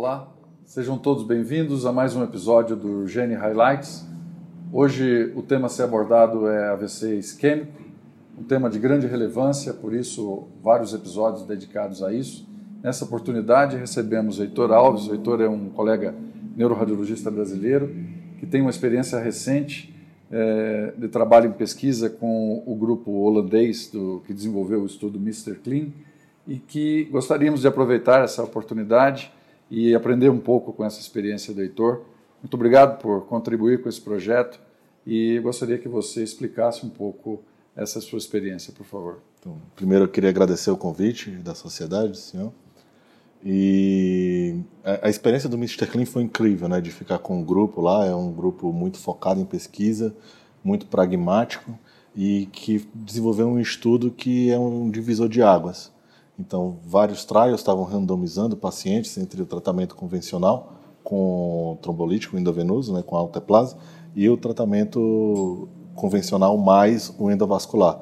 Olá, sejam todos bem-vindos a mais um episódio do Gene Highlights. Hoje o tema a ser abordado é AVC isquêmico, um tema de grande relevância, por isso vários episódios dedicados a isso. Nessa oportunidade recebemos Heitor Alves. O Heitor é um colega neuroradiologista brasileiro que tem uma experiência recente é, de trabalho em pesquisa com o grupo holandês do, que desenvolveu o estudo Mr. Clean e que gostaríamos de aproveitar essa oportunidade e aprender um pouco com essa experiência do Heitor. Muito obrigado por contribuir com esse projeto e gostaria que você explicasse um pouco essa sua experiência, por favor. Então, primeiro eu queria agradecer o convite da sociedade, senhor. E a, experiência do Mr. Clean foi incrível, né? De ficar com um grupo lá, é um grupo muito focado em pesquisa, muito pragmático e que desenvolveu um estudo que é um divisor de águas. Então, vários trials estavam randomizando pacientes entre o tratamento convencional com trombolítico endovenoso, né, com alteplase, e o tratamento convencional mais o endovascular.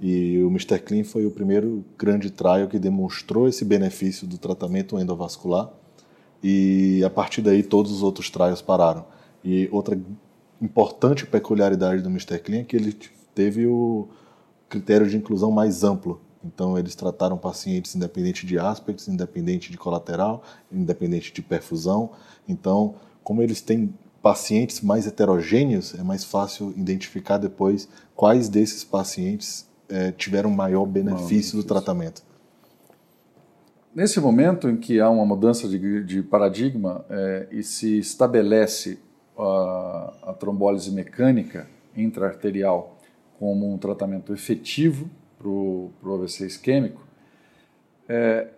E o Mr. Clean foi o primeiro grande trial que demonstrou esse benefício do tratamento endovascular. E a partir daí todos os outros trials pararam. E outra importante peculiaridade do Mr. Clean é que ele teve o critério de inclusão mais amplo. Então, eles trataram pacientes independente de aspectos, independente de colateral, independente de perfusão. Então, como eles têm pacientes mais heterogêneos, é mais fácil identificar depois quais desses pacientes é, tiveram maior benefício do tratamento. Nesse momento em que há uma mudança de, de paradigma é, e se estabelece a, a trombólise mecânica intraarterial como um tratamento efetivo para o AVC isquêmico, é,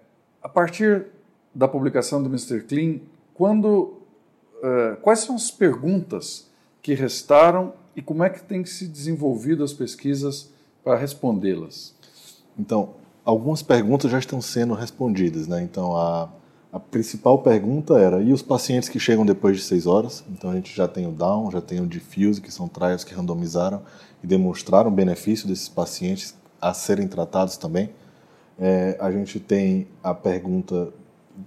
a partir da publicação do Mr. Clean, quando, é, quais são as perguntas que restaram e como é que tem se desenvolvido as pesquisas para respondê-las? Então, algumas perguntas já estão sendo respondidas, né? Então, a, a principal pergunta era: e os pacientes que chegam depois de seis horas? Então, a gente já tem o Down, já tem o Diffuse, que são trials que randomizaram e demonstraram o benefício desses pacientes a serem tratados também. É, a gente tem a pergunta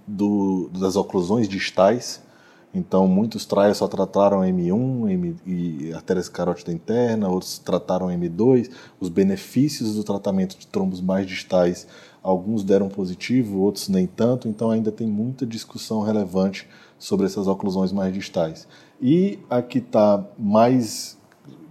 do, das oclusões distais. Então, muitos trials só trataram M1 M, e artéria carótida interna, outros trataram M2. Os benefícios do tratamento de trombos mais distais, alguns deram positivo, outros nem tanto. Então, ainda tem muita discussão relevante sobre essas oclusões mais distais. E a que está mais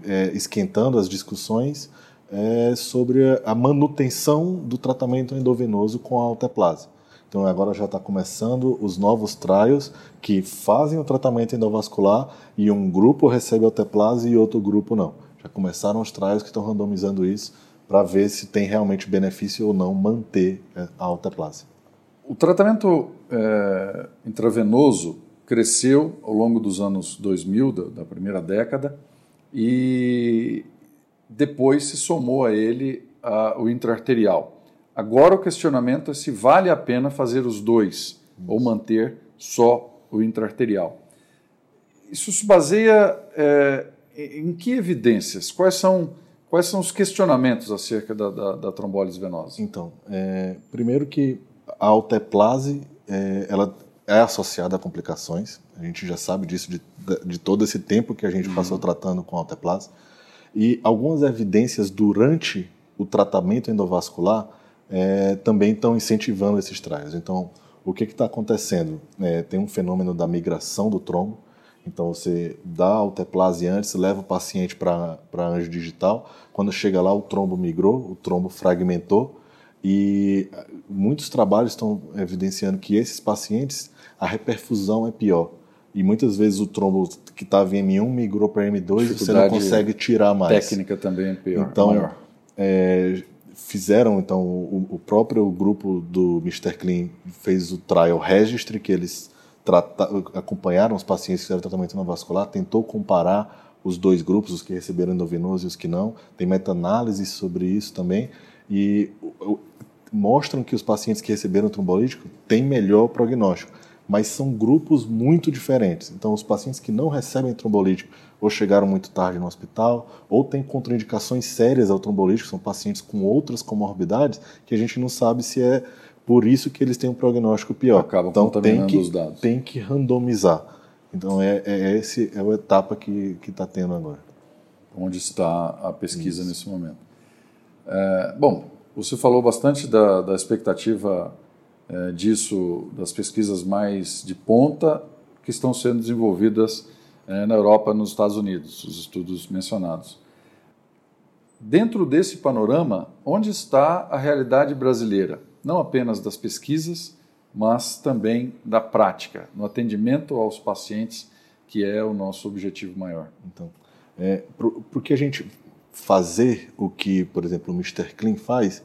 é, esquentando as discussões é sobre a manutenção do tratamento endovenoso com a alteplase. Então agora já está começando os novos trials que fazem o tratamento endovascular e um grupo recebe alteplase e outro grupo não. Já começaram os trials que estão randomizando isso para ver se tem realmente benefício ou não manter é, a alteplase. O tratamento é, intravenoso cresceu ao longo dos anos 2000, da, da primeira década, e depois se somou a ele o intraarterial. Agora o questionamento é se vale a pena fazer os dois Isso. ou manter só o intraarterial. Isso se baseia é, em que evidências? Quais são, quais são os questionamentos acerca da, da, da trombólise venosa? Então, é, primeiro que a alteplase é, ela é associada a complicações. A gente já sabe disso de, de todo esse tempo que a gente uhum. passou tratando com alteplase. E algumas evidências durante o tratamento endovascular é, também estão incentivando esses trials. Então, o que está acontecendo? É, tem um fenômeno da migração do trombo. Então, você dá alteplase antes, leva o paciente para anjo digital. Quando chega lá, o trombo migrou, o trombo fragmentou. E muitos trabalhos estão evidenciando que esses pacientes, a reperfusão é pior. E muitas vezes o trombo que estava em M1 migrou para M2 e você não consegue tirar mais. Técnica também é pior. Então, é, fizeram, então, o, o, próprio grupo do Mr. Clean fez o trial registry, que eles acompanharam os pacientes que fizeram tratamento não vascular, tentou comparar os dois grupos, os que receberam endovenoso e os que não. Tem meta-análise sobre isso também. E mostram que os pacientes que receberam trombolítico têm melhor prognóstico mas são grupos muito diferentes. Então, os pacientes que não recebem trombolítico ou chegaram muito tarde no hospital, ou têm contraindicações sérias ao trombolítico, são pacientes com outras comorbidades que a gente não sabe se é Por isso que eles têm um prognóstico pior. Acabam então tem que, os dados. tem que randomizar. Então é, é esse é a etapa que está tendo agora. Onde está a pesquisa isso. nesse momento. É, bom, você falou bastante da, da expectativa é, disso, das pesquisas mais de ponta que estão sendo desenvolvidas é, na Europa nos Estados Unidos, os estudos mencionados. Dentro desse panorama, onde está a realidade brasileira? Não apenas das pesquisas, mas também da prática, no atendimento aos pacientes, que é o nosso objetivo maior. Então, é, por que a gente fazer o que, por exemplo, o Mr. Clean faz,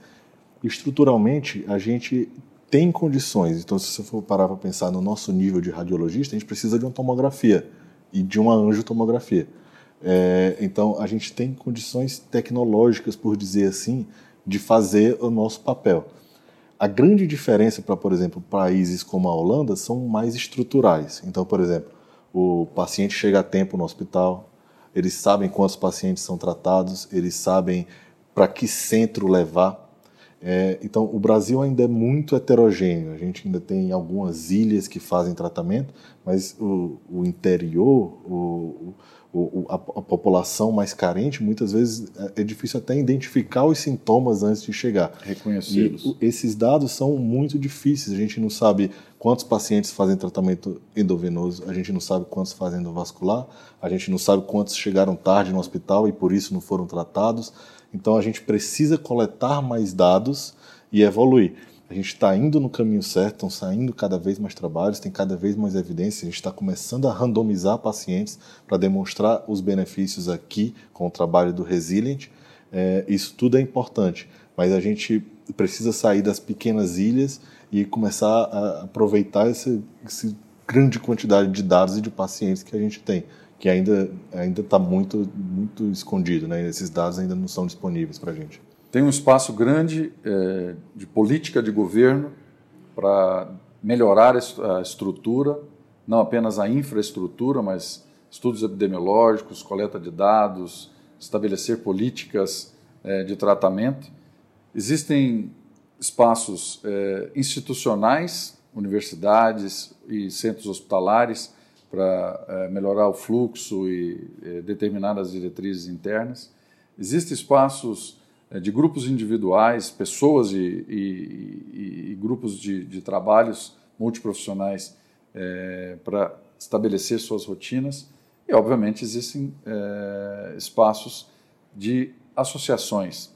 estruturalmente a gente tem condições. Então, se você for parar para pensar no nosso nível de radiologista, a gente precisa de uma tomografia e de uma angiotomografia. É, então, a gente tem condições tecnológicas, por dizer assim, de fazer o nosso papel. A grande diferença para, por exemplo, países como a Holanda são mais estruturais. Então, por exemplo, o paciente chega a tempo no hospital, eles sabem quantos pacientes são tratados, eles sabem para que centro levar. É, então, o Brasil ainda é muito heterogêneo. A gente ainda tem algumas ilhas que fazem tratamento, mas o, o interior, o, o, a, a, população mais carente, muitas vezes é, é difícil até identificar os sintomas antes de chegar. Reconhecê-los. Esses dados são muito difíceis. A gente não sabe quantos pacientes fazem tratamento endovenoso, a gente não sabe quantos fazem endovascular, a gente não sabe quantos chegaram tarde no hospital e por isso não foram tratados. Então a gente precisa coletar mais dados e evoluir. A gente está indo no caminho certo, estão saindo cada vez mais trabalhos, tem cada vez mais evidência, a gente está começando a randomizar pacientes para demonstrar os benefícios aqui com o trabalho do Resilient. É, isso tudo é importante, mas a gente precisa sair das pequenas ilhas e começar a aproveitar essa, essa grande quantidade de dados e de pacientes que a gente tem, que ainda ainda está muito muito escondido, né? Esses dados ainda não são disponíveis para a gente. Tem um espaço grande é, de política de governo para melhorar a estrutura, não apenas a infraestrutura, mas estudos epidemiológicos, coleta de dados, estabelecer políticas é, de tratamento. Existem espaços é, institucionais, universidades e centros hospitalares para é, melhorar o fluxo e é, determinar as diretrizes internas. Existem espaços de grupos individuais, pessoas e, e, e grupos de, de, trabalhos multiprofissionais para estabelecer suas rotinas. E, obviamente, existem espaços de associações,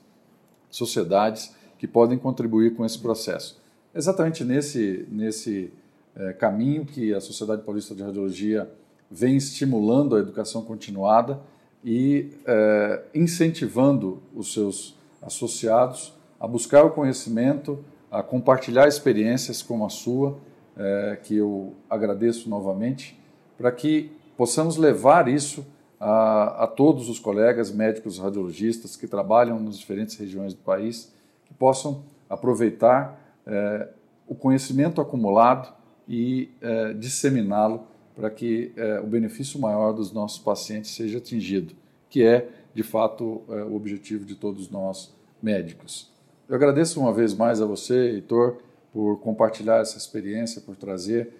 sociedades que podem contribuir com esse processo. Exatamente nesse, nesse é, caminho que a Sociedade Paulista de Radiologia vem estimulando a educação continuada e é, incentivando os seus associados a buscar o conhecimento, a compartilhar experiências como a sua, é, que eu agradeço novamente, para que possamos levar isso a, a todos os colegas médicos radiologistas que trabalham nas diferentes regiões do país que possam aproveitar é, o conhecimento acumulado e é, disseminá-lo para que é, o benefício maior dos nossos pacientes seja atingido, que é, de fato, o objetivo de todos nós médicos. Eu agradeço uma vez mais a você, Heitor, por compartilhar essa experiência, por trazer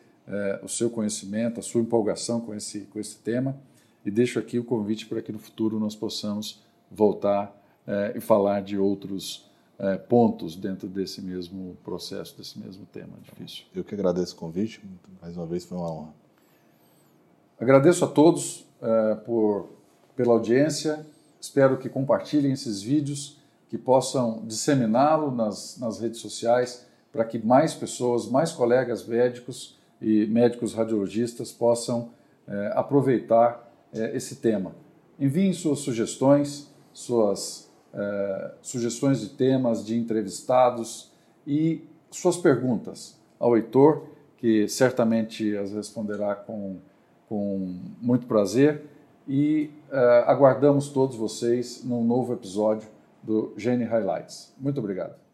o seu conhecimento, a sua empolgação com esse, com esse tema e deixo aqui o convite para que no futuro nós possamos voltar e falar de outros é, pontos dentro desse mesmo processo, desse mesmo tema difícil. Eu que agradeço o convite, mais uma vez foi uma honra. Agradeço a todos é, por, pela audiência, espero que compartilhem esses vídeos, que possam disseminá-lo nas, nas redes sociais, para que mais pessoas, mais colegas médicos e médicos radiologistas possam é, aproveitar é, esse tema. Enviem suas sugestões, suas é, sugestões de temas, de entrevistados e suas perguntas ao Heitor, que certamente as responderá com, com muito prazer. E é, aguardamos todos vocês num novo episódio do Gene Highlights. Muito obrigado.